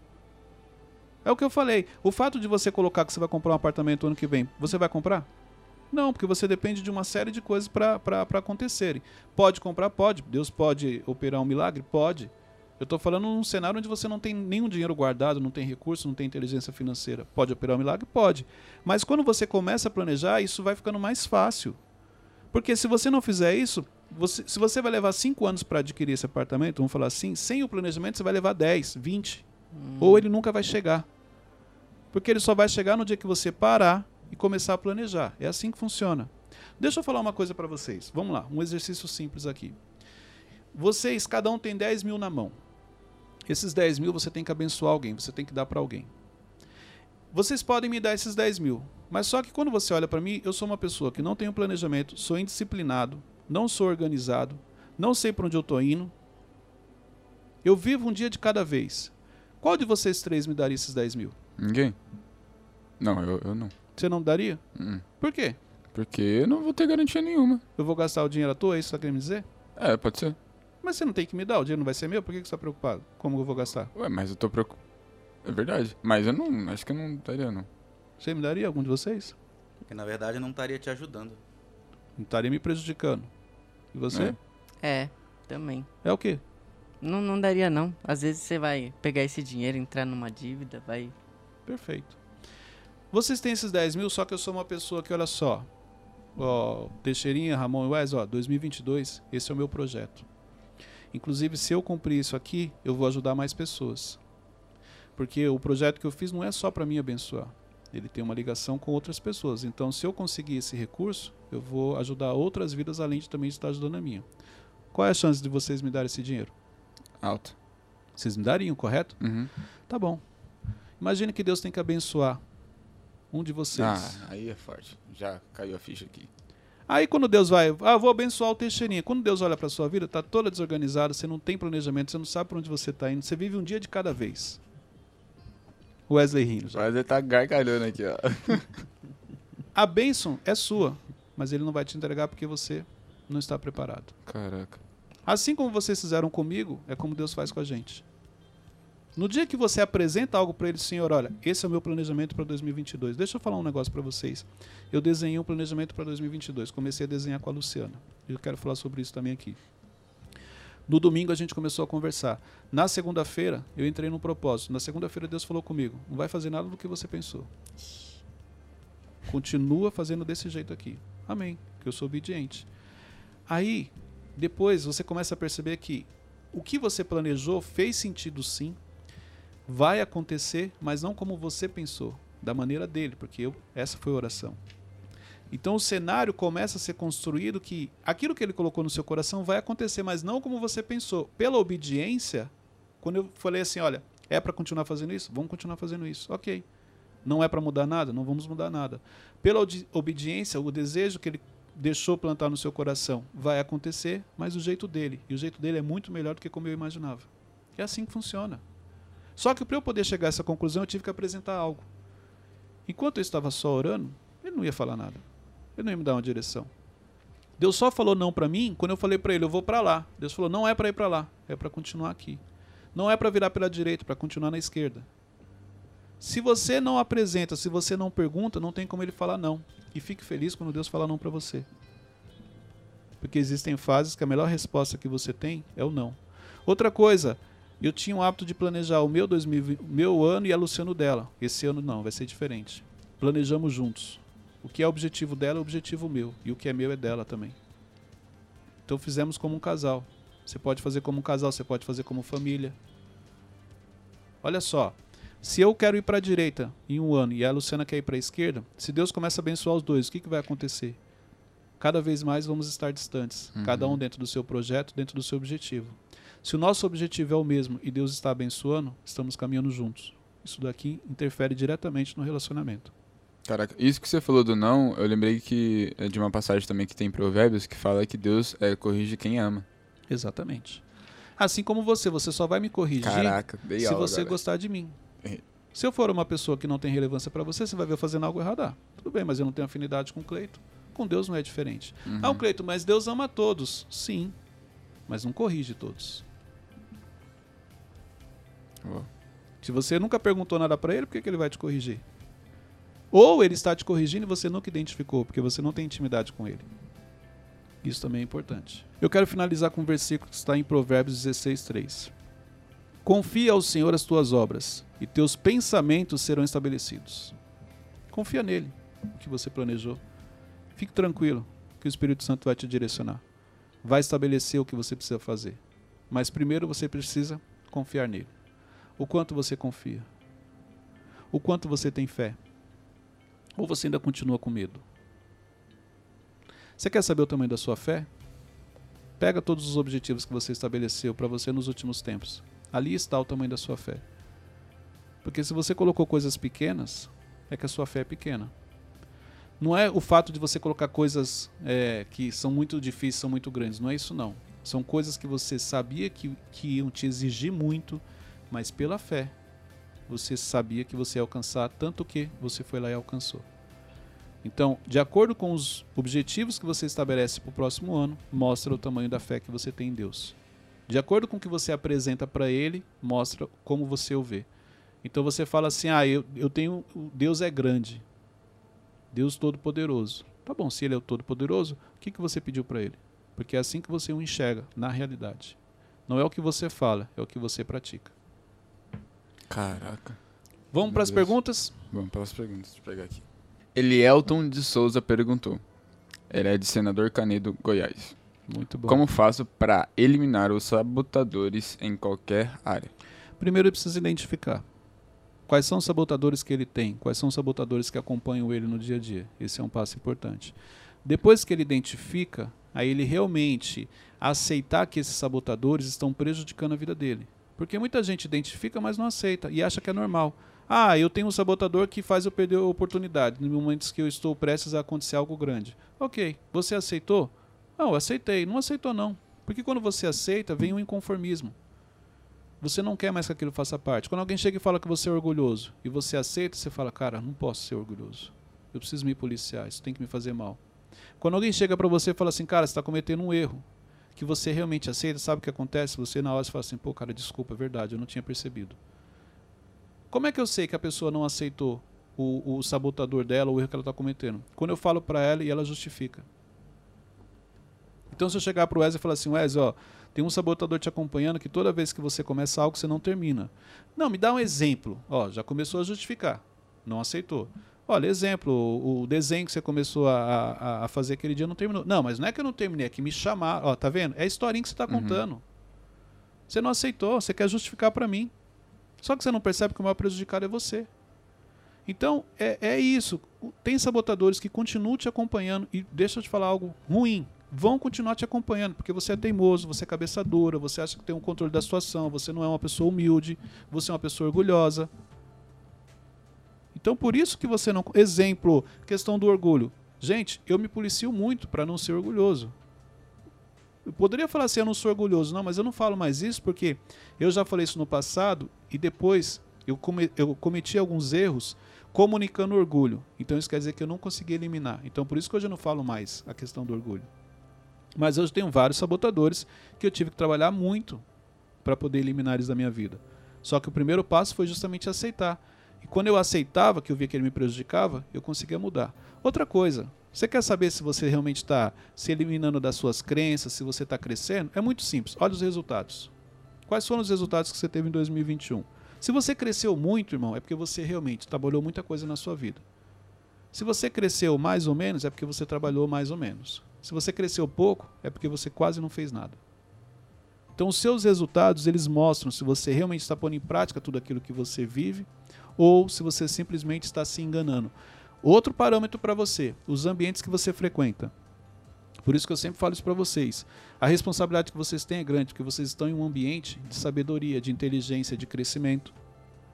É o que eu falei. O fato de você colocar que você vai comprar um apartamento ano que vem, você vai comprar? Não, porque você depende de uma série de coisas para acontecerem. Pode comprar? Pode. Deus pode operar um milagre? Pode. Eu estou falando num cenário onde você não tem nenhum dinheiro guardado, não tem recurso, não tem inteligência financeira. Pode operar um milagre? Pode. Mas quando você começa a planejar, isso vai ficando mais fácil. Porque se você não fizer isso, você- se você vai levar 5 anos para adquirir esse apartamento, vamos falar assim, sem o planejamento você vai levar 10, 20. Ou ele nunca vai chegar. Porque ele só vai chegar no dia que você parar e começar a planejar. É assim que funciona. Deixa eu falar uma coisa para vocês. Vamos lá, um exercício simples aqui. Vocês, cada um tem 10 mil na mão. Esses 10 mil você tem que abençoar alguém, você tem que dar para alguém. Vocês podem me dar esses 10 mil, mas só que quando você olha para mim, eu sou uma pessoa que não tem planejamento, sou indisciplinado, não sou organizado, não sei para onde eu estou indo. Eu vivo um dia de cada vez. Qual de vocês três me daria esses 10 mil? Ninguém? Não, eu, eu não. Você não me daria? Hum. Por quê? Porque eu não vou ter garantia nenhuma. Eu vou gastar o dinheiro à toa, é isso que você tá querendo me dizer? É, pode ser. Mas você não tem que me dar, o dinheiro não vai ser meu, por que que você está preocupado? Como eu vou gastar? Ué, mas eu tô preocupado. É verdade. Mas eu não. Acho que eu não daria, não. Você me daria algum de vocês? Porque na verdade não estaria te ajudando. Não estaria me prejudicando. E você? É. É, também. É o quê? Não, não daria não. Às vezes você vai pegar esse dinheiro, entrar numa dívida, vai... Perfeito. Vocês têm esses 10 mil, só que eu sou uma pessoa que, olha só. Ó, Teixeirinha, Ramon e Wes, ó, 2022, esse é o meu projeto. Inclusive, se eu cumprir isso aqui, eu vou ajudar mais pessoas. Porque o projeto que eu fiz não é só para mim abençoar. Ele tem uma ligação com outras pessoas. Então, se eu conseguir esse recurso, eu vou ajudar outras vidas além de também estar ajudando a minha. Qual é a chance de vocês me darem esse dinheiro? Alto. Vocês me dariam, correto? Uhum. Tá bom. Imagine que Deus tem que abençoar um de vocês. Ah, aí é forte. Já caiu a ficha aqui. Aí quando Deus vai, ah, vou abençoar o Teixeirinha. Quando Deus olha para sua vida, tá toda desorganizada, você não tem planejamento, você não sabe para onde você tá indo, você vive um dia de cada vez. Wesley rindo. ele tá gargalhando aqui, ó. *laughs* A bênção é sua, mas ele não vai te entregar porque você não está preparado. Caraca. Assim como vocês fizeram comigo, é como Deus faz com a gente. No dia que você apresenta algo para ele, Senhor, olha, esse é o meu planejamento para 2022. Deixa eu falar um negócio para vocês. Eu desenhei um planejamento para 2022. Comecei a desenhar com a Luciana. Eu quero falar sobre isso também aqui. No domingo a gente começou a conversar. Na segunda-feira eu entrei num propósito. Na segunda-feira Deus falou comigo: não vai fazer nada do que você pensou. Continua fazendo desse jeito aqui. Amém. Que eu sou obediente. Aí, depois você começa a perceber que o que você planejou fez sentido sim, vai acontecer, mas não como você pensou, da maneira dele, porque eu, essa foi a oração. Então o cenário começa a ser construído que aquilo que ele colocou no seu coração vai acontecer, mas não como você pensou. Pela obediência, quando eu falei assim, olha, é para continuar fazendo isso? Vamos continuar fazendo isso. OK. Não é para mudar nada? Não vamos mudar nada. Pela obediência, o desejo que ele deixou plantar no seu coração vai acontecer, mas do jeito dele. E o jeito dele é muito melhor do que como eu imaginava. É assim que funciona. Só que para eu poder chegar a essa conclusão, eu tive que apresentar algo. Enquanto eu estava só orando, ele não ia falar nada. Ele não ia me dar uma direção. Deus só falou não para mim quando eu falei para ele, eu vou para lá. Deus falou, não é para ir para lá, é para continuar aqui. Não é para virar pela direita, para continuar na esquerda. Se você não apresenta, se você não pergunta, não tem como ele falar não. E fique feliz quando Deus fala não para você. Porque existem fases que a melhor resposta que você tem é o não. Outra coisa, eu tinha o hábito de planejar o meu 2020, o meu ano e a Luciano dela. Esse ano não, vai ser diferente. Planejamos juntos. O que é objetivo dela é objetivo meu. E o que é meu é dela também. Então fizemos como um casal. Você pode fazer como um casal, você pode fazer como família. Olha só. Se eu quero ir para a direita em um ano e a Luciana quer ir para a esquerda, se Deus começa a abençoar os dois, o que, que vai acontecer? Cada vez mais vamos estar distantes. Uhum. Cada um dentro do seu projeto, dentro do seu objetivo. Se o nosso objetivo é o mesmo e Deus está abençoando, estamos caminhando juntos. Isso daqui interfere diretamente no relacionamento. Caraca, isso que você falou do não, eu lembrei que é de uma passagem também que tem em Provérbios que fala que Deus é, corrige quem ama. Exatamente. Assim como você, você só vai me corrigir Caraca, se aula você agora. gostar de mim. É. Se eu for uma pessoa que não tem relevância para você, você vai ver eu fazendo algo errado. Ah, tudo bem, mas eu não tenho afinidade com o Cleito. Com Deus não é diferente. Uhum. Ah, o Cleito, mas Deus ama todos. Sim, mas não corrige todos. Se você nunca perguntou nada para ele, por que, que ele vai te corrigir? Ou ele está te corrigindo e você nunca identificou, porque você não tem intimidade com ele. Isso também é importante. Eu quero finalizar com um versículo que está em Provérbios 16, 3. Confia ao Senhor as tuas obras, e teus pensamentos serão estabelecidos. Confia nele, o que você planejou. Fique tranquilo, que o Espírito Santo vai te direcionar. Vai estabelecer o que você precisa fazer. Mas primeiro você precisa confiar nele. O quanto você confia? O quanto você tem fé? Ou você ainda continua com medo? Você quer saber o tamanho da sua fé? Pega todos os objetivos que você estabeleceu para você nos últimos tempos. Ali está o tamanho da sua fé. Porque se você colocou coisas pequenas, é que a sua fé é pequena. Não é o fato de você colocar coisas é, que são muito difíceis, são muito grandes. Não é isso não. São coisas que você sabia que, que iam te exigir muito, mas pela fé você sabia que você ia alcançar tanto que você foi lá e alcançou. Então, de acordo com os objetivos que você estabelece para o próximo ano, mostra o tamanho da fé que você tem em Deus. De acordo com o que você apresenta para Ele, mostra como você o vê. Então você fala assim: ah, eu, eu tenho. Deus é grande. Deus Todo-Poderoso. Tá bom, se Ele é o Todo-Poderoso, o que, que você pediu para Ele? Porque é assim que você o enxerga na realidade. Não é o que você fala, é o que você pratica. Caraca. Vamos para as perguntas? Vamos para as perguntas, deixa eu pegar aqui. Elielton de Souza perguntou. Ele é de Senador Canedo, Goiás. Muito bom. Como faço para eliminar os sabotadores em qualquer área? Primeiro ele precisa identificar quais são os sabotadores que ele tem, quais são os sabotadores que acompanham ele no dia a dia. Esse é um passo importante. Depois que ele identifica, aí ele realmente aceitar que esses sabotadores estão prejudicando a vida dele. Porque muita gente identifica, mas não aceita e acha que é normal. Ah, eu tenho um sabotador que faz eu perder a oportunidade no momento que eu estou prestes a acontecer algo grande. Ok, você aceitou? Não, aceitei. Não aceitou não. Porque quando você aceita, vem um inconformismo. Você não quer mais que aquilo faça parte. Quando alguém chega e fala que você é orgulhoso e você aceita, você fala, cara, não posso ser orgulhoso. Eu preciso me policiar, isso tem que me fazer mal. Quando alguém chega para você e fala assim, cara, você está cometendo um erro, que você realmente aceita, sabe o que acontece? Você na hora você fala assim, pô, cara, desculpa, é verdade, eu não tinha percebido. Como é que eu sei que a pessoa não aceitou o, o sabotador dela, o erro que ela está cometendo? Quando eu falo para ela e ela justifica. Então, se eu chegar para o Wesley e falar assim, Wesley, ó, tem um sabotador te acompanhando que toda vez que você começa algo, você não termina. Não, me dá um exemplo. Ó, já começou a justificar. Não aceitou. Olha, exemplo, o, desenho que você começou a, a, a, fazer aquele dia não terminou. Não, mas não é que eu não terminei, é que me chamaram. Ó, tá vendo? É a historinha que você está uhum. contando. Você não aceitou, você quer justificar para mim. Só que você não percebe que o maior prejudicado é você. Então, é, é isso. Tem sabotadores que continuam te acompanhando. E deixa eu te falar algo ruim. Vão continuar te acompanhando, porque você é teimoso, você é cabeça dura, você acha que tem um controle da situação, você não é uma pessoa humilde, você é uma pessoa orgulhosa. Então, por isso que você não. Exemplo, questão do orgulho. Gente, eu me policio muito para não ser orgulhoso. Eu poderia falar assim, eu não sou orgulhoso, não, mas eu não falo mais isso porque eu já falei isso no passado e depois eu, come, eu cometi alguns erros comunicando orgulho. Então isso quer dizer que eu não consegui eliminar. Então por isso que hoje eu não falo mais a questão do orgulho. Mas hoje tenho vários sabotadores que eu tive que trabalhar muito para poder eliminar eles da minha vida. Só que o primeiro passo foi justamente aceitar. E quando eu aceitava que eu via que ele me prejudicava, eu conseguia mudar. Outra coisa, você quer saber se você realmente está se eliminando das suas crenças, se você está crescendo? É muito simples. Olha os resultados. Quais foram os resultados que você teve em 2021? Se você cresceu muito, irmão, é porque você realmente trabalhou muita coisa na sua vida. Se você cresceu mais ou menos, é porque você trabalhou mais ou menos. Se você cresceu pouco, é porque você quase não fez nada. Então, os seus resultados, eles mostram se você realmente está pondo em prática tudo aquilo que você vive ou se você simplesmente está se enganando. Outro parâmetro para você, os ambientes que você frequenta. Por isso que eu sempre falo isso para vocês. A responsabilidade que vocês têm é grande, porque vocês estão em um ambiente de sabedoria, de inteligência, de crescimento.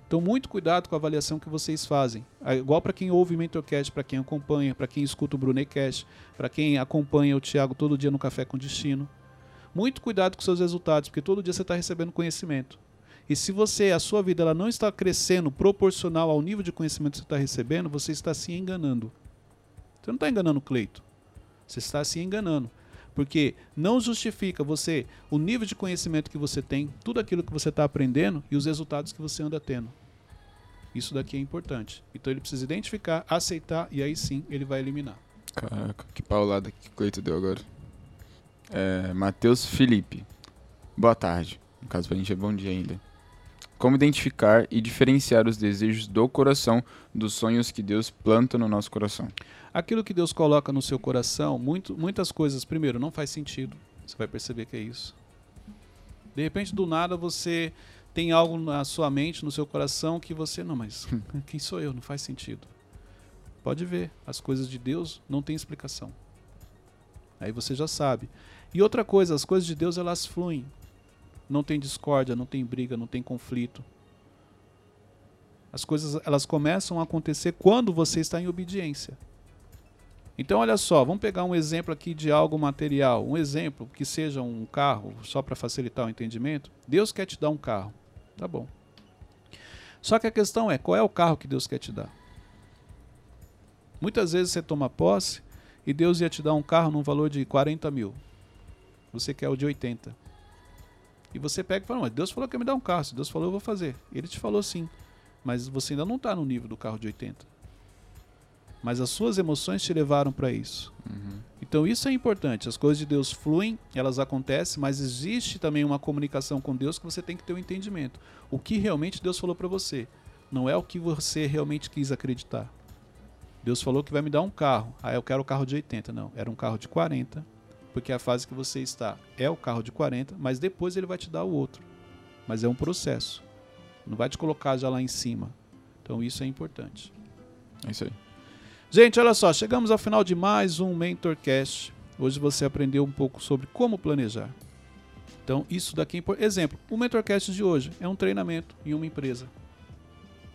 Então, muito cuidado com a avaliação que vocês fazem. É igual para quem ouve o Mentorcast, para quem acompanha, para quem escuta o Brunecast, para quem acompanha o Thiago todo dia no Café com Destino. Muito cuidado com seus resultados, porque todo dia você está recebendo conhecimento. E se você, a sua vida ela não está crescendo proporcional ao nível de conhecimento que você está recebendo, você está se enganando. Você não está enganando o Cleito. Você está se enganando. Porque não justifica você o nível de conhecimento que você tem, tudo aquilo que você está aprendendo e os resultados que você anda tendo. Isso daqui é importante. Então ele precisa identificar, aceitar e aí sim ele vai eliminar. Caraca, que paulada que o Cleito deu agora. É, Matheus Felipe. Boa tarde. No caso, pra gente é bom dia ainda. Como identificar e diferenciar os desejos do coração dos sonhos que Deus planta no nosso coração? Aquilo que Deus coloca no seu coração, muito, muitas coisas, primeiro, não faz sentido. Você vai perceber que é isso. De repente, do nada, você tem algo na sua mente, no seu coração, que você. Não, mas *laughs* quem sou eu? Não faz sentido. Pode ver, as coisas de Deus não têm explicação. Aí você já sabe. E outra coisa, as coisas de Deus elas fluem não tem discórdia, não tem briga, não tem conflito. As coisas elas começam a acontecer quando você está em obediência. Então, olha só, vamos pegar um exemplo aqui de algo material. Um exemplo que seja um carro, só para facilitar o entendimento. Deus quer te dar um carro. Tá bom. Só que a questão é: qual é o carro que Deus quer te dar? Muitas vezes você toma posse e Deus ia te dar um carro num valor de 40 mil. Você quer o de 80. E você pega e fala, mas Deus falou que ia me dar um carro. Se Deus falou, eu vou fazer. Ele te falou sim. Mas você ainda não está no nível do carro de 80. Mas as suas emoções te levaram para isso. Uhum. Então isso é importante. As coisas de Deus fluem, elas acontecem, mas existe também uma comunicação com Deus que você tem que ter o um entendimento. O que realmente Deus falou para você. Não é o que você realmente quis acreditar. Deus falou que vai me dar um carro. Ah, eu quero o carro de 80. Não, era um carro de 40 Porque a fase que você está é o carro de 40, mas depois ele vai te dar o outro. Mas é um processo. Não vai te colocar já lá em cima. Então isso é importante. É isso aí. Gente, olha só, chegamos ao final de mais um Mentorcast. Hoje você aprendeu um pouco sobre como planejar. Então, isso daqui é importante. Exemplo, o Mentorcast de hoje é um treinamento em uma empresa.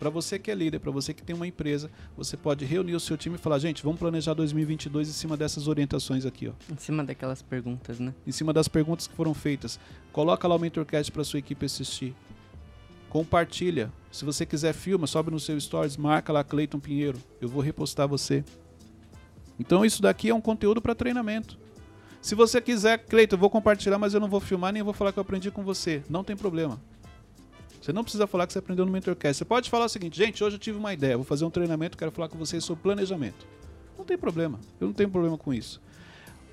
Para você que é líder, para você que tem uma empresa, você pode reunir o seu time e falar: gente, vamos planejar 2022 em cima dessas orientações aqui, ó. Em cima daquelas perguntas, né? Em cima das perguntas que foram feitas. Coloca lá o Mentorcast para sua equipe assistir. Compartilha. Se você quiser filma, sobe no seu stories, marca lá Cleiton Pinheiro. Eu vou repostar você. Então isso daqui é um conteúdo para treinamento. Se você quiser, Cleiton, eu vou compartilhar, mas eu não vou filmar nem vou falar que eu aprendi com você. Não tem problema. Você não precisa falar que você aprendeu no Mentorcast. Você pode falar o seguinte, gente, hoje eu tive uma ideia, vou fazer um treinamento, quero falar com vocês sobre planejamento. Não tem problema. Eu não tenho problema com isso.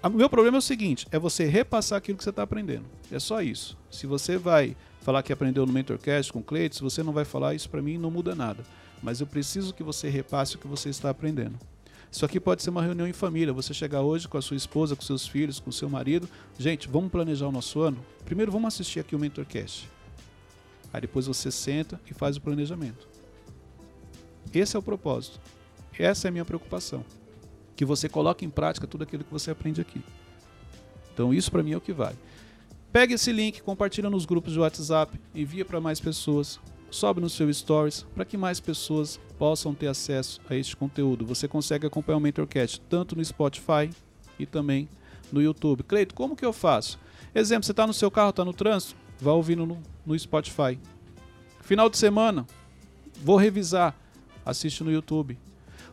O meu problema é o seguinte, é você repassar aquilo que você está aprendendo. É só isso. Se você vai falar que aprendeu no Mentorcast com Cleiton, se você não vai falar, isso para mim não muda nada. Mas eu preciso que você repasse o que você está aprendendo. Isso aqui pode ser uma reunião em família. Você chegar hoje com a sua esposa, com seus filhos, com o seu marido. Gente, vamos planejar o nosso ano? Primeiro vamos assistir aqui o Mentorcast. Aí depois você senta e faz o planejamento. Esse é o propósito. Essa é a minha preocupação. Que você coloque em prática tudo aquilo que você aprende aqui. Então isso para mim é o que vale. Pega esse link, compartilha nos grupos de WhatsApp, envia para mais pessoas, sobe no seu stories para que mais pessoas possam ter acesso a este conteúdo. Você consegue acompanhar o Mentorcast tanto no Spotify e também no YouTube. Cleito, como que eu faço? Exemplo, você está no seu carro, está no trânsito, vá ouvindo no, no Spotify. Final de semana, vou revisar, assiste no YouTube.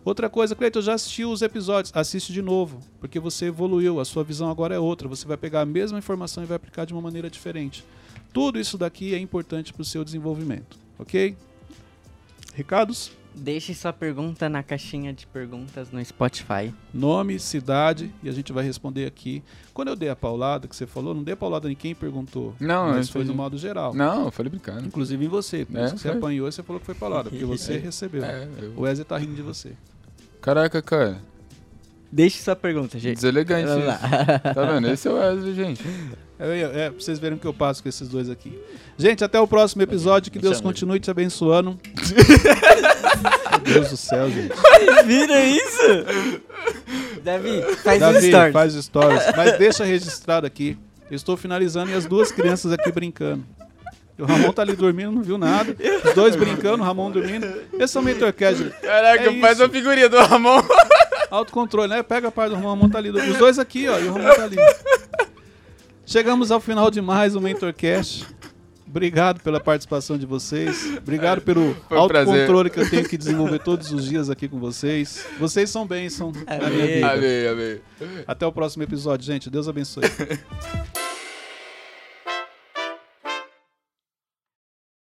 Outra coisa, Cleiton, já assisti os episódios, assiste de novo, porque você evoluiu, a sua visão agora é outra, você vai pegar a mesma informação e vai aplicar de uma maneira diferente. Tudo isso daqui é importante para o seu desenvolvimento, ok? Recados? Deixe sua pergunta na caixinha de perguntas no Spotify. Nome, cidade e a gente vai responder aqui. Quando eu dei a paulada que você falou, não dei a paulada em quem perguntou. Não, mas foi no modo geral. Não, eu falei brincando. Inclusive em você. Por É, isso que você foi. apanhou e você falou que foi paulada, porque você *laughs* recebeu. É, eu- O Wesley tá rindo de você. Caraca, cara. Deixe sua pergunta, gente. Deselegante. Tá vendo? Esse é o Wesley, gente. *laughs* É, é, é, pra vocês verem o que eu passo com esses dois aqui. Gente, até o próximo episódio. Que Deus chama. continue te abençoando. *laughs* Meu Deus do céu, gente. Vira isso? Davi, faz Davi, story. faz stories. Mas deixa registrado aqui. Eu estou finalizando e as duas crianças aqui brincando. E o Ramon tá ali dormindo, não viu nada. Os dois brincando, o Ramon dormindo. Esse é o Mentorcast. Caraca, É faz isso. uma figurinha do Ramon. Autocontrole, né? Pega a parte do Ramon, o Ramon tá ali. Os dois aqui, ó, e o Ramon tá ali. Chegamos ao final de mais um Mentorcast. Obrigado pela participação de vocês. Obrigado pelo Foi um prazer. autocontrole que eu tenho que desenvolver todos os dias aqui com vocês. Vocês são bênção na minha Amém. vida. Amei, amei. Até o próximo episódio, gente. Deus abençoe. *laughs*